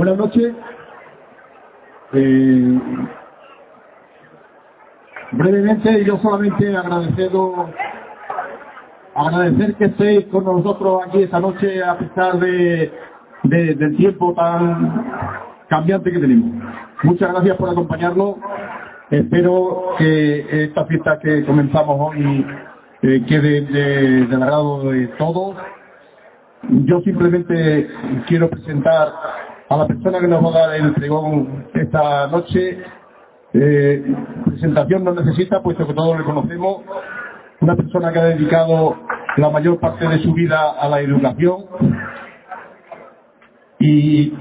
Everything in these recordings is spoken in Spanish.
Buenas noches. Eh, brevemente, yo solamente agradecido, agradecer que estéis con nosotros aquí esta noche a pesar de, de- del tiempo tan cambiante que tenemos. Muchas gracias por acompañarnos. Espero que esta fiesta que comenzamos hoy eh, quede de- del agrado de todos. Yo simplemente quiero presentar a la persona que nos va a dar el pregón esta noche. Eh, presentación no necesita, puesto que todos le conocemos. Una persona que ha dedicado la mayor parte de su vida a la educación. Y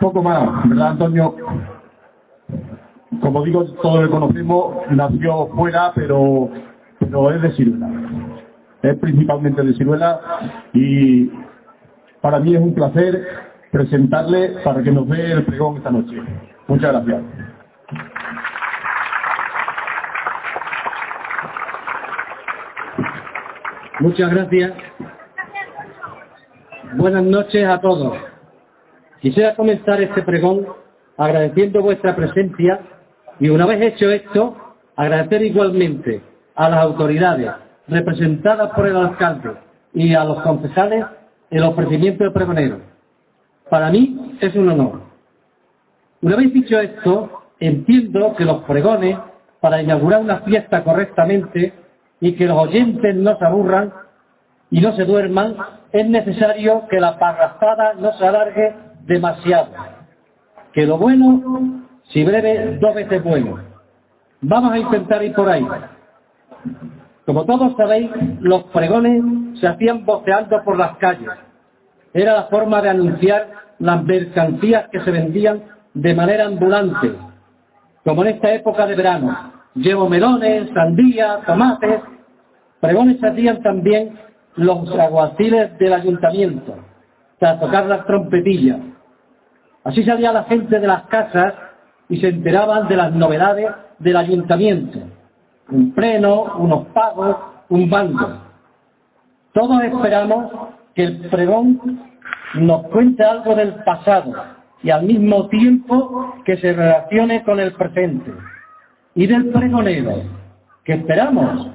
poco más, ¿verdad, Antonio? Como digo, todos le conocemos, nació fuera, pero, pero es de Ciruela es principalmente de Ciruela y para mí es un placer presentarle para que nos dé el pregón esta noche. Muchas gracias. Muchas gracias. Buenas noches a todos. Quisiera comenzar este pregón agradeciendo vuestra presencia y una vez hecho esto, agradecer igualmente a las autoridades representadas por el alcalde y a los concejales el ofrecimiento de pregonero. Para mí es un honor. Una vez dicho esto, entiendo que los pregones, para inaugurar una fiesta correctamente y que los oyentes no se aburran y no se duerman, es necesario que la parrafada no se alargue demasiado. Que lo bueno, si breve, dos veces bueno. Vamos a intentar ir por ahí. Como todos sabéis, los pregones se hacían voceando por las calles. Era la forma de anunciar las mercancías que se vendían de manera ambulante, como en esta época de verano. Llevo melones, sandías, tomates. Pregones hacían también los aguaciles del ayuntamiento, tras tocar las trompetillas. Así salía la gente de las casas y se enteraban de las novedades del ayuntamiento. Un pleno, unos pagos, un banco. Todos esperamos que el pregón nos cuente algo del pasado y al mismo tiempo que se relacione con el presente. Y del pregonero, que esperamos,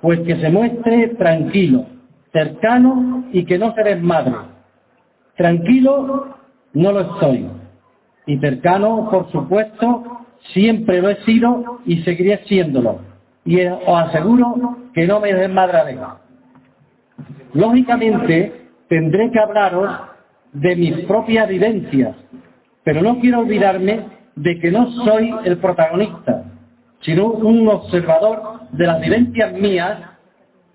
pues que se muestre tranquilo, cercano y que no se desmadre. Tranquilo no lo estoy. Y cercano, por supuesto, siempre lo he sido y seguiré siéndolo. Y os aseguro que no me desmadraré. Lógicamente, tendré que hablaros de mis propias vivencias, pero no quiero olvidarme de que no soy el protagonista, sino un observador de las vivencias mías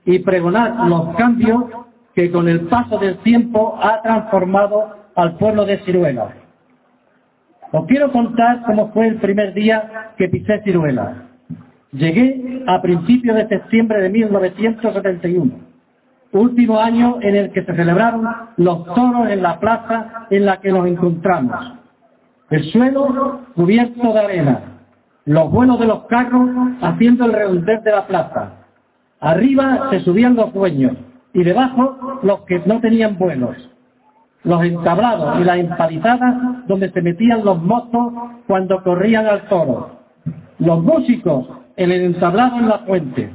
y pregonar los cambios que con el paso del tiempo ha transformado al pueblo de Ciruela. Os quiero contar cómo fue el primer día que pisé Ciruela. Llegué a principios de septiembre de 1971, último año en el que se celebraron los toros en la plaza en la que nos encontramos. El suelo cubierto de arena, los vuelos de los carros haciendo el redondez de la plaza. Arriba se subían los dueños y debajo los que no tenían vuelos. Los entablados y las empalizadas donde se metían los mozos cuando corrían al toro. Los músicos en el entablado en la fuente.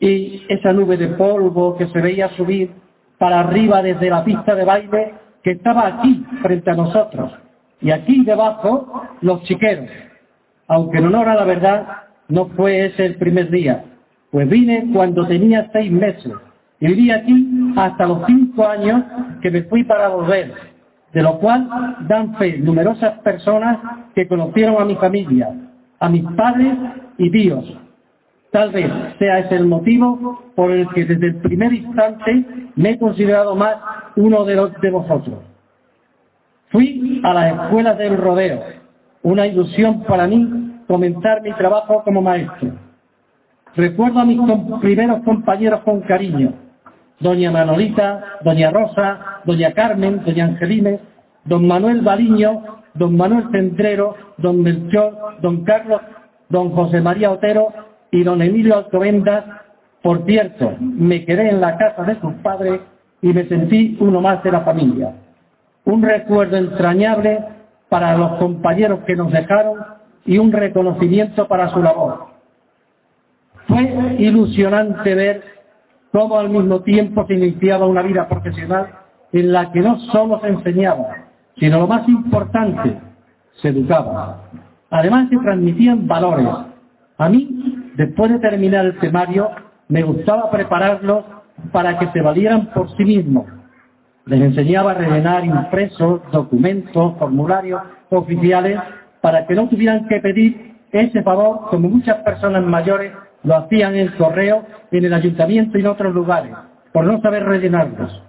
Y esa nube de polvo que se veía subir para arriba desde la pista de baile que estaba aquí frente a nosotros. Y aquí debajo los chiqueros. Aunque en honor a la verdad no fue ese el primer día, pues vine cuando tenía seis meses y viví aquí hasta los cinco años que me fui para volver, de lo cual dan fe numerosas personas que conocieron a mi familia, a mis padres y tíos. Tal vez sea ese el motivo por el que desde el primer instante me he considerado más uno de los de vosotros. Fui a las escuelas del rodeo, una ilusión para mí comenzar mi trabajo como maestro. Recuerdo a mis primeros compañeros con cariño, doña Manolita, doña Rosa, doña Carmen, doña Angelines, don Manuel Baliño, don Manuel Centrero, don Melchor, don Carlos, don José María Otero y don Emilio Alcobendas. Por cierto, me quedé en la casa de sus padres y me sentí uno más de la familia. Un recuerdo entrañable para los compañeros que nos dejaron y un reconocimiento para su labor. Fue ilusionante ver cómo al mismo tiempo se iniciaba una vida profesional en la que no solo se enseñaba, sino lo más importante, se educaba. Además se transmitían valores. A mí, después de terminar el temario, me gustaba prepararlos para que se valieran por sí mismos. Les enseñaba a rellenar impresos, documentos, formularios oficiales para que no tuvieran que pedir ese favor como muchas personas mayores lo hacían en el correo, en el ayuntamiento y en otros lugares, por no saber rellenarlos.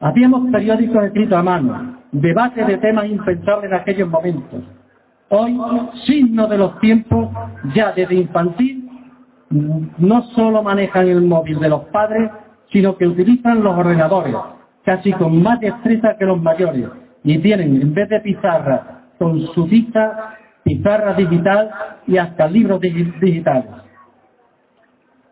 Hacíamos periódicos escritos a mano, debate de temas impensables en aquellos momentos. Hoy, signo de los tiempos, ya desde infantil, no solo manejan el móvil de los padres, sino que utilizan los ordenadores, casi con más destreza que los mayores, y tienen, en vez de pizarra, con su vista, pizarra digital y hasta libros digitales.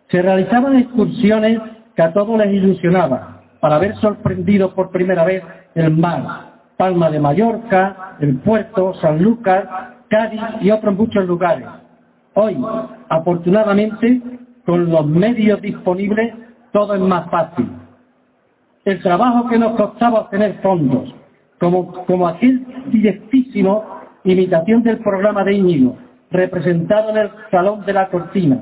Se realizaban excursiones que a todos les ilusionaba, para haber sorprendido por primera vez el mar, Palma de Mallorca, el puerto, San Lucas, Cádiz y otros muchos lugares. Hoy, afortunadamente, con los medios disponibles, todo es más fácil. El trabajo que nos costaba obtener fondos, como, como aquel directísimo imitación del programa de Íñigo, representado en el Salón de la Cortina,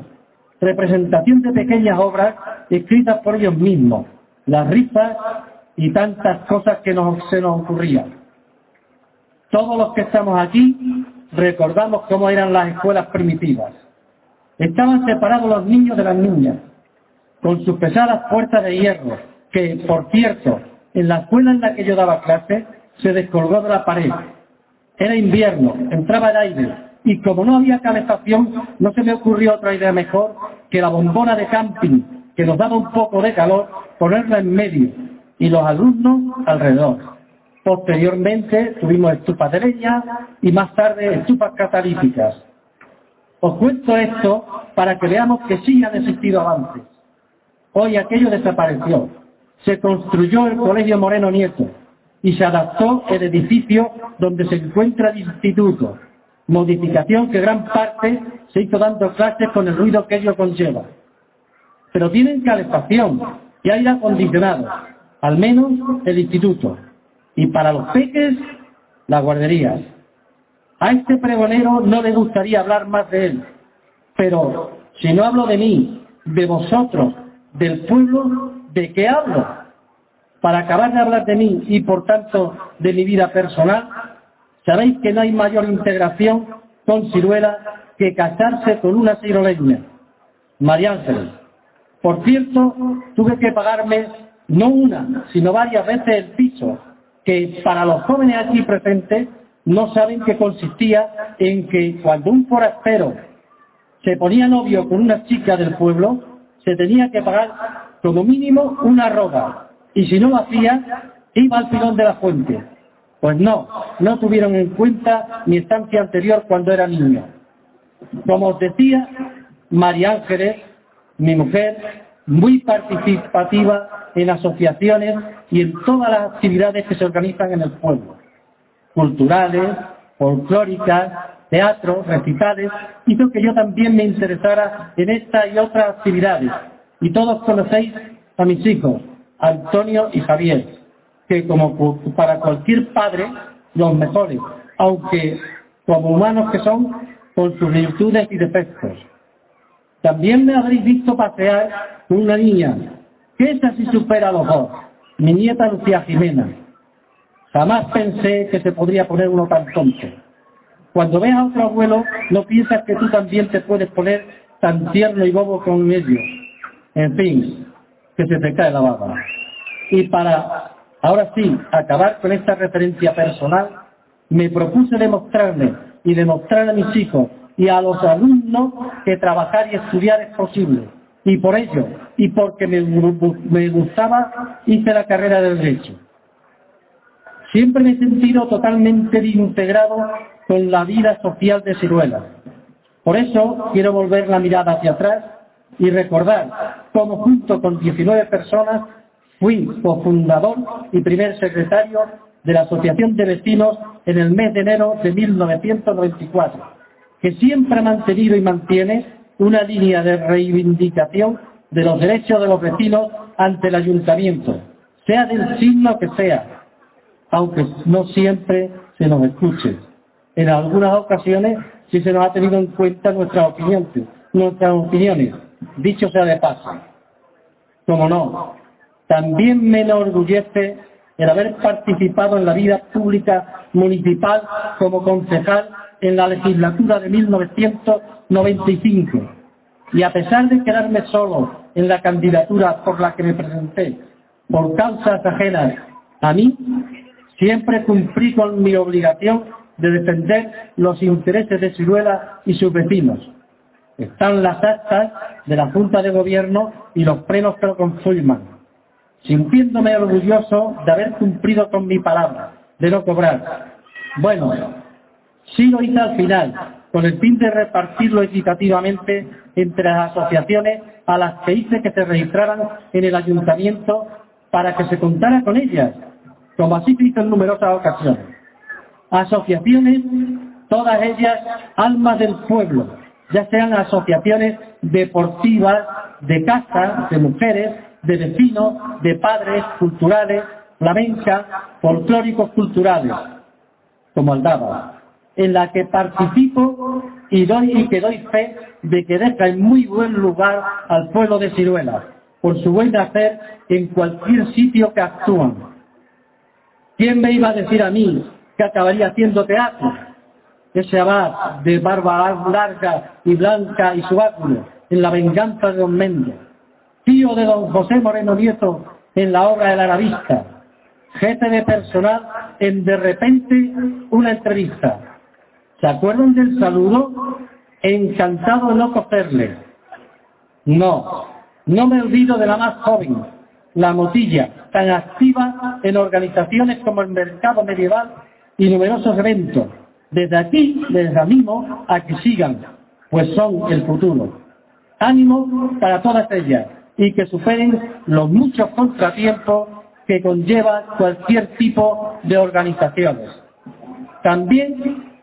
representación de pequeñas obras escritas por ellos mismos, las risas y tantas cosas que nos, se nos ocurrían. Todos los que estamos aquí recordamos cómo eran las escuelas primitivas. Estaban separados los niños de las niñas, con sus pesadas puertas de hierro, que, por cierto, en la escuela en la que yo daba clase, se descolgó de la pared. Era invierno, entraba el aire, y como no había calefacción, no se me ocurrió otra idea mejor que la bombona de camping, que nos daba un poco de calor, ponerla en medio y los alumnos alrededor. Posteriormente tuvimos estupas de leña y más tarde estupas catalíticas. Os cuento esto para que veamos que sí han existido avances. Hoy aquello desapareció. Se construyó el Colegio Moreno Nieto y se adaptó el edificio donde se encuentra el instituto, modificación que gran parte se hizo dando clases con el ruido que ello conlleva. Pero tienen calefacción y aire acondicionado, al menos el instituto. Y para los peques, las guarderías. A este pregonero no le gustaría hablar más de él, pero si no hablo de mí, de vosotros, del pueblo, ¿de qué hablo? Para acabar de hablar de mí y por tanto de mi vida personal, Sabéis que no hay mayor integración con ciruela que casarse con una ciroleña. María Ángeles. Por cierto, tuve que pagarme no una, sino varias veces el piso, que para los jóvenes aquí presentes no saben que consistía en que cuando un forastero se ponía novio con una chica del pueblo, se tenía que pagar como mínimo una roga, y si no lo hacía, iba al pilón de la fuente. Pues no, no tuvieron en cuenta mi estancia anterior cuando era niño. Como os decía, María Ángeles, mi mujer, muy participativa en asociaciones y en todas las actividades que se organizan en el pueblo. Culturales, folclóricas, teatro, recitales, hizo que yo también me interesara en esta y otras actividades. Y todos conocéis a mis hijos, Antonio y Javier que como para cualquier padre, los mejores, aunque como humanos que son, con sus virtudes y defectos. También me habréis visto pasear una niña, que esa sí supera a los dos, mi nieta Lucía Jimena. Jamás pensé que se podría poner uno tan tonto. Cuando veas a otro abuelo, no piensas que tú también te puedes poner tan tierno y bobo con ellos. En fin, que se te cae la baba. Y para, ahora sí, acabar con esta referencia personal, me propuse demostrarle y demostrar a mis hijos y a los alumnos que trabajar y estudiar es posible. Y por ello, y porque me, gustaba, hice la carrera de Derecho. Siempre me he sentido totalmente integrado con la vida social de Ciruela. Por eso quiero volver la mirada hacia atrás y recordar cómo junto con 19 personas fui cofundador y primer secretario de la Asociación de Vecinos en el mes de enero de 1994, que siempre ha mantenido y mantiene una línea de reivindicación de los derechos de los vecinos ante el ayuntamiento, sea del signo que sea, aunque no siempre se nos escuche. En algunas ocasiones sí se nos ha tenido en cuenta nuestras opiniones, nuestras opiniones, dicho sea de paso. Como no, también me enorgullece el haber participado en la vida pública municipal como concejal en la legislatura de 1995. Y a pesar de quedarme solo en la candidatura por la que me presenté, por causas ajenas a mí, siempre cumplí con mi obligación de defender los intereses de Ciruela y sus vecinos. Están las actas de la Junta de Gobierno y los plenos que lo confirman sintiéndome orgulloso de haber cumplido con mi palabra, de no cobrar. Bueno, sí lo hice al final, con el fin de repartirlo equitativamente entre las asociaciones a las que hice que se registraran en el ayuntamiento para que se contara con ellas, como así se hizo en numerosas ocasiones. Asociaciones, todas ellas almas del pueblo, ya sean asociaciones deportivas, de casa, de mujeres, de vecinos, de padres culturales, flamenca, folclóricos culturales, como Aldaba, en la que participo y doy y que doy fe de que deja en muy buen lugar al pueblo de Ciruela, por su buen hacer en cualquier sitio que actúan. ¿Quién me iba a decir a mí que acabaría haciendo teatro? Ese abad de barba larga y blanca y su en la venganza de Don Méndez tío de don José Moreno Nieto en la obra de la Aravista, jefe de personal en de repente una entrevista. ¿Se acuerdan del saludo? Encantado de no cogerle. No, no me olvido de la más joven, la motilla, tan activa en organizaciones como el mercado medieval y numerosos eventos. Desde aquí les animo a que sigan, pues son el futuro. Ánimo para todas ellas y que superen los muchos contratiempos que conlleva cualquier tipo de organizaciones. También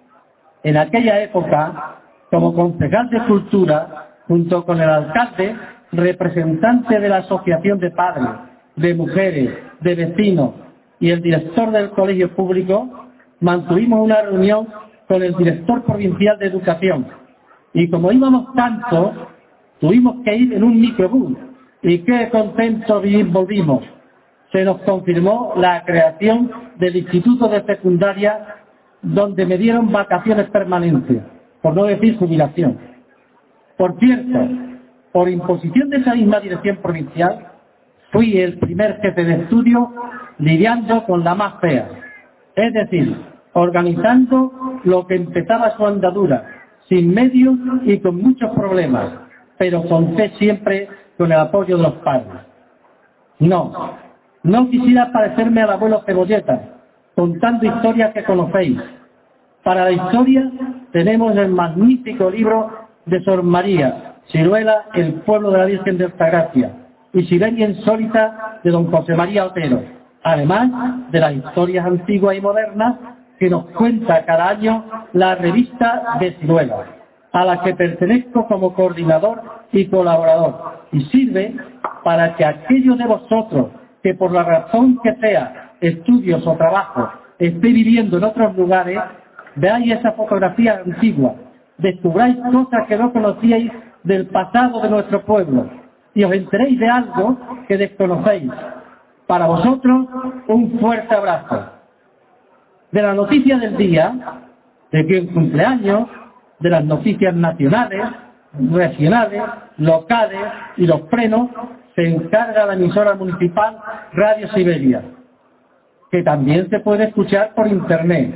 en aquella época, como concejal de cultura, junto con el alcalde, representante de la Asociación de Padres, de Mujeres, de Vecinos y el director del Colegio Público, mantuvimos una reunión con el director provincial de Educación. Y como íbamos tanto, tuvimos que ir en un microbús y qué contentos volvimos. Se nos confirmó la creación del Instituto de Secundaria donde me dieron vacaciones permanentes, por no decir jubilación. Por cierto, por imposición de esa misma dirección provincial, fui el primer jefe de estudio lidiando con la más fea, es decir, organizando lo que empezaba su andadura, sin medios y con muchos problemas, pero conté siempre con el apoyo de los padres. No, no quisiera parecerme al abuelo Cebolleta, contando historias que conocéis. Para la historia tenemos el magnífico libro de Sor María, Ciruela, el pueblo de la Virgen de Altagracia, y Sireña Insólita de don José María Otero, además de las historias antiguas y modernas que nos cuenta cada año la revista de Ciruela, a la que pertenezco como coordinador y colaborador. Y sirve para que aquellos de vosotros que por la razón que sea, estudios o trabajo, esté viviendo en otros lugares, veáis esa fotografía antigua, descubráis cosas que no conocíais del pasado de nuestro pueblo. Y os enteréis de algo que desconocéis. Para vosotros, un fuerte abrazo. De la noticia del día, de que cumpleaños, de las noticias nacionales, regionales, locales y los frenos se encarga la emisora municipal Radio Siberia, que también se puede escuchar por internet.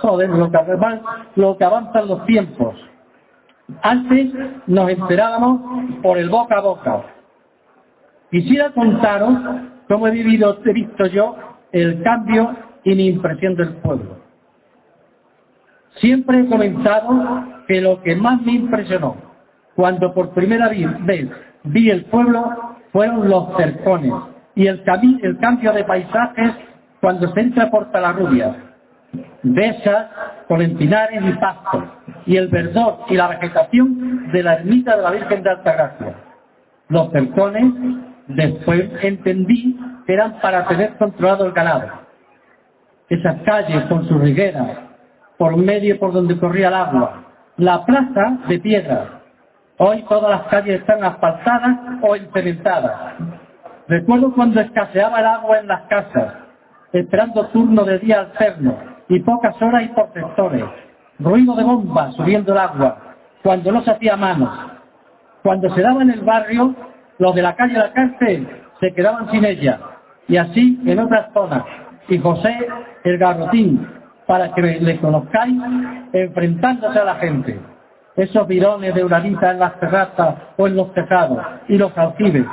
Joder, lo que, lo que avanzan los tiempos. Antes nos enterábamos por el boca a boca. Quisiera contaros cómo he vivido, he visto yo el cambio y mi impresión del pueblo. Siempre he comentado que lo que más me impresionó cuando por primera vez vi el pueblo fueron los cercones y el, el cambio de paisajes cuando se entra por Talarrubia, besas con empinares y pastos, y el verdor y la vegetación de la ermita de la Virgen de Altagracia. Los cercones, después entendí eran para tener controlado el ganado. Esas calles con sus rigueras, por medio por donde corría el agua, la plaza de piedra, Hoy todas las calles están asfaltadas o incementadas. Recuerdo cuando escaseaba el agua en las casas, esperando turno de día alterno y pocas horas y por sectores. Ruido de bombas subiendo el agua, cuando no se hacía manos. Cuando se daba en el barrio, los de la calle de la cárcel se quedaban sin ella. Y así en otras zonas. Y José el Garrotín, para que le conozcáis, enfrentándose a la gente esos virones de uranita en las terrazas o en los tejados y los aljibes.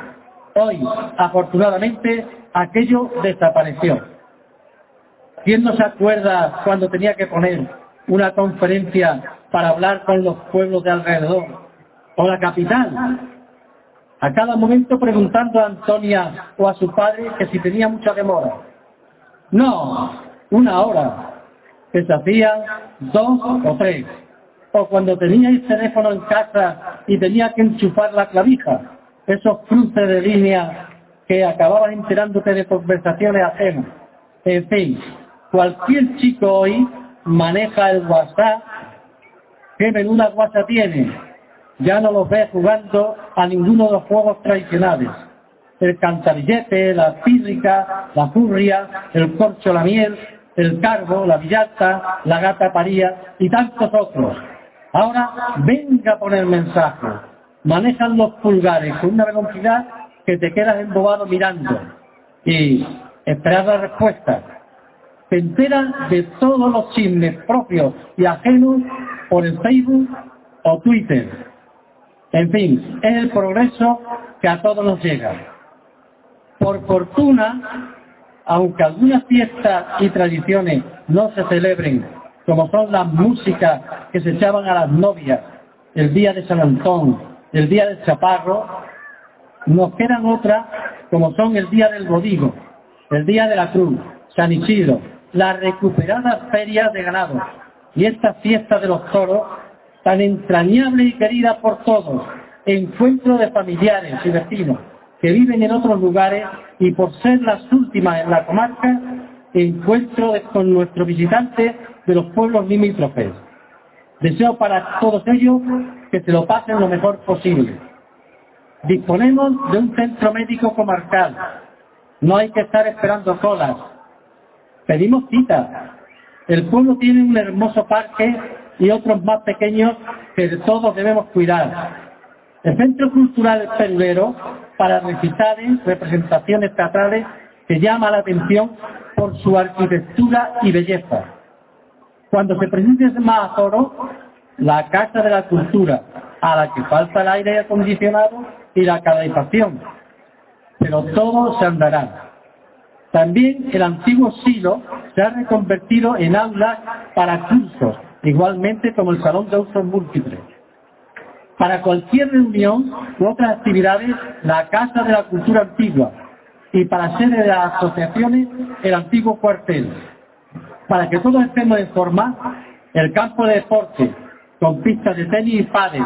Hoy, afortunadamente, aquello desapareció. ¿Quién no se acuerda cuando tenía que poner una conferencia para hablar con los pueblos de alrededor o la capital? A cada momento preguntando a Antonia o a su padre que si tenía mucha demora. No, una hora, que se hacían dos o tres o cuando teníais teléfono en casa y tenía que enchufar la clavija, esos cruces de línea que acababan enterándote de conversaciones ajenas. En fin, cualquier chico hoy maneja el WhatsApp. ¿Qué menuda WhatsApp tiene? Ya no los ves jugando a ninguno de los juegos tradicionales. El cantarillete, la pírrica, la furria, el corcho, la miel, el cargo, la villata, la gata paría y tantos otros Ahora venga a poner mensaje. Manejan los pulgares con una velocidad que te quedas embobado mirando y esperar la respuesta. Te enteras de todos los chismes propios y ajenos por el Facebook o Twitter. En fin, es el progreso que a todos nos llega. Por fortuna, aunque algunas fiestas y tradiciones no se celebren como son las músicas que se echaban a las novias el día de San Antón, el día del Chaparro, nos quedan otras como son el día del Bodigo, el día de la Cruz, San Isidro, las recuperadas ferias de ganado y esta fiesta de los toros tan entrañable y querida por todos, encuentro de familiares y vecinos que viven en otros lugares y por ser las últimas en la comarca, encuentro con nuestros visitantes de los pueblos limítrofes. Deseo para todos ellos que se lo pasen lo mejor posible. Disponemos de un centro médico comarcal. No hay que estar esperando colas. Pedimos cita. El pueblo tiene un hermoso parque y otros más pequeños que todos debemos cuidar. El Centro Cultural Perulero, para recitales, representaciones teatrales, que llama la atención por su arquitectura y belleza. Cuando se presente más aforo, la Casa de la Cultura, a la que falta el aire acondicionado y la calefacción. Pero todo se andará. También el antiguo silo se ha reconvertido en aulas para cursos, igualmente como el Salón de Usos Múltiples. Para cualquier reunión u otras actividades, la Casa de la Cultura Antigua y para sede de las asociaciones, el antiguo cuartel para que todos estemos en forma, el campo de deporte, con pistas de tenis y padres,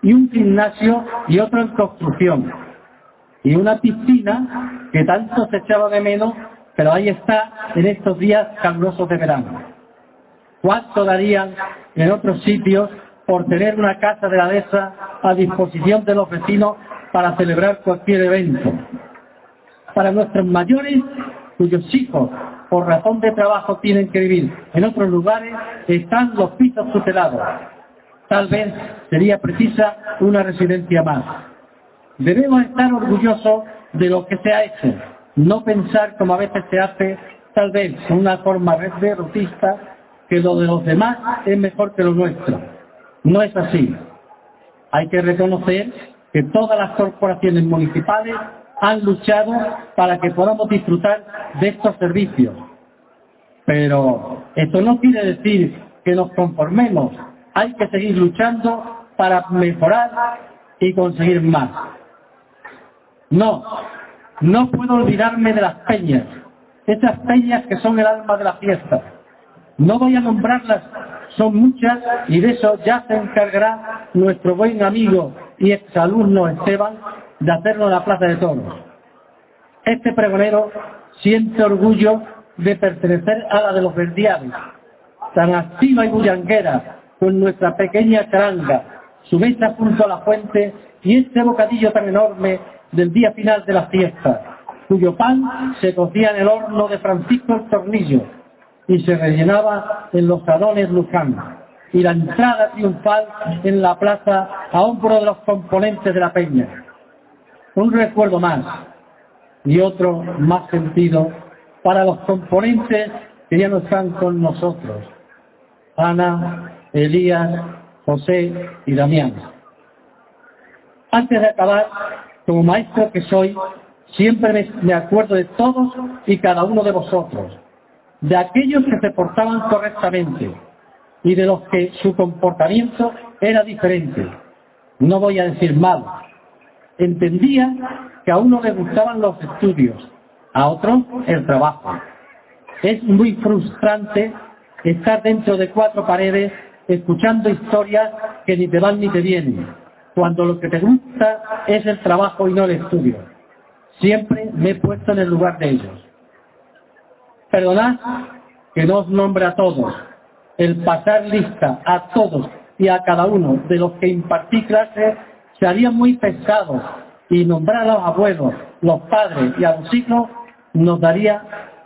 y un gimnasio y otro en construcción, y una piscina que tanto se echaba de menos, pero ahí está en estos días calurosos de verano. ¿Cuánto darían en otros sitios por tener una casa de la dehesa a disposición de los vecinos para celebrar cualquier evento? Para nuestros mayores, cuyos hijos por razón de trabajo tienen que vivir en otros lugares, están los pisos tutelados. tal vez sería precisa una residencia más. Debemos estar orgullosos de lo que se ha hecho, no pensar como a veces se hace, tal vez con una forma derrotista, que lo de los demás es mejor que lo nuestro. No es así. Hay que reconocer que todas las corporaciones municipales han luchado para que podamos disfrutar de estos servicios. Pero esto no quiere decir que nos conformemos. Hay que seguir luchando para mejorar y conseguir más. No, no puedo olvidarme de las peñas, esas peñas que son el alma de la fiesta. No voy a nombrarlas, son muchas y de eso ya se encargará nuestro buen amigo y exalumno Esteban de hacerlo en la Plaza de Toros. Este pregonero siente orgullo de pertenecer a la de los verdiales, tan activa y bullanguera, con nuestra pequeña charanga, su mesa junto a la fuente y este bocadillo tan enorme del día final de la fiesta, cuyo pan se cocía en el horno de Francisco el Tornillo y se rellenaba en los salones Luján, y la entrada triunfal en la plaza a hombro de los componentes de la peña. Un recuerdo más y otro más sentido para los componentes que ya no están con nosotros. Ana, Elías, José y Damián. Antes de acabar, como maestro que soy, siempre me, acuerdo de todos y cada uno de vosotros, de aquellos que se portaban correctamente y de los que su comportamiento era diferente. No voy a decir mal. Entendía que a uno le gustaban los estudios, a otro el trabajo. Es muy frustrante estar dentro de cuatro paredes escuchando historias que ni te van ni te vienen cuando lo que te gusta es el trabajo y no el estudio. Siempre me he puesto en el lugar de ellos. Perdonad que no os nombre a todos. El pasar lista a todos y a cada uno de los que impartí clase se haría muy pesado y nombrar a los abuelos, los padres y a los hijos nos daría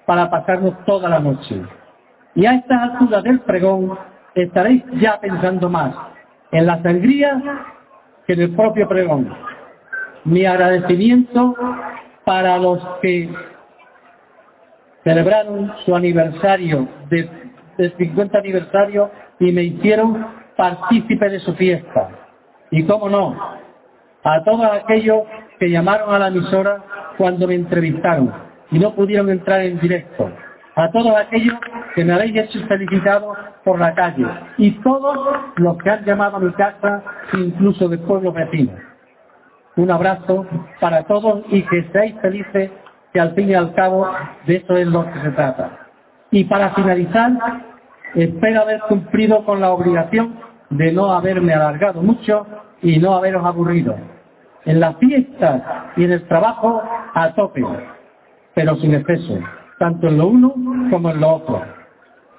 para pasarnos toda la noche. Y a estas alturas del pregón estaréis ya pensando más en la sangría en el propio pregón. Mi agradecimiento para los que celebraron su aniversario, de, 50 aniversario, y me hicieron partícipe de su fiesta. Y cómo no, a todos aquellos que llamaron a la emisora cuando me entrevistaron y no pudieron entrar en directo. A todos aquellos que me habéis hecho felicitado por la calle y todos los que han llamado a mi casa, incluso de pueblos vecinos. Un abrazo para todos y que seáis felices, que al fin y al cabo de eso es lo que se trata. Y para finalizar, espero haber cumplido con la obligación de no haberme alargado mucho y no haberos aburrido. En las fiestas y en el trabajo a tope, pero sin exceso, tanto en lo uno como en lo otro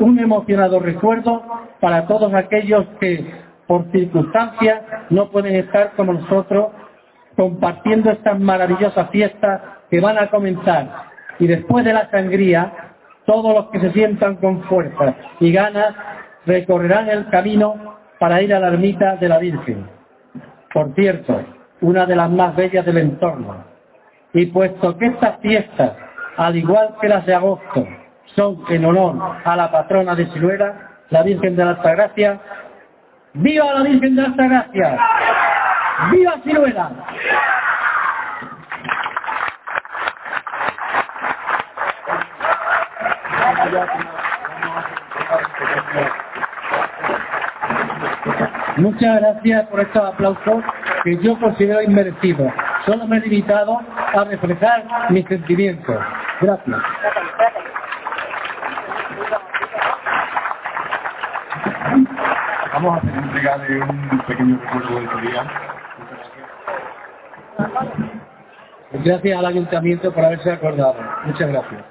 un emocionado recuerdo para todos aquellos que por circunstancias no pueden estar como nosotros compartiendo estas maravillosas fiestas que van a comenzar. Y después de la sangría, todos los que se sientan con fuerza y ganas recorrerán el camino para ir a la ermita de la Virgen. Por cierto, una de las más bellas del entorno. Y puesto que estas fiestas, al igual que las de agosto, son en honor a la patrona de Siluera, la Virgen de la Altagracia. ¡Viva la Virgen de la Altagracia! ¡Viva Siluera! Muchas gracias por estos aplausos que yo considero inmerecidos. Solo me he limitado a reflejar mis sentimientos. Gracias. Vamos a hacer entrega de un pequeño recuerdo del día. Gracias al ayuntamiento por haberse acordado. Muchas gracias.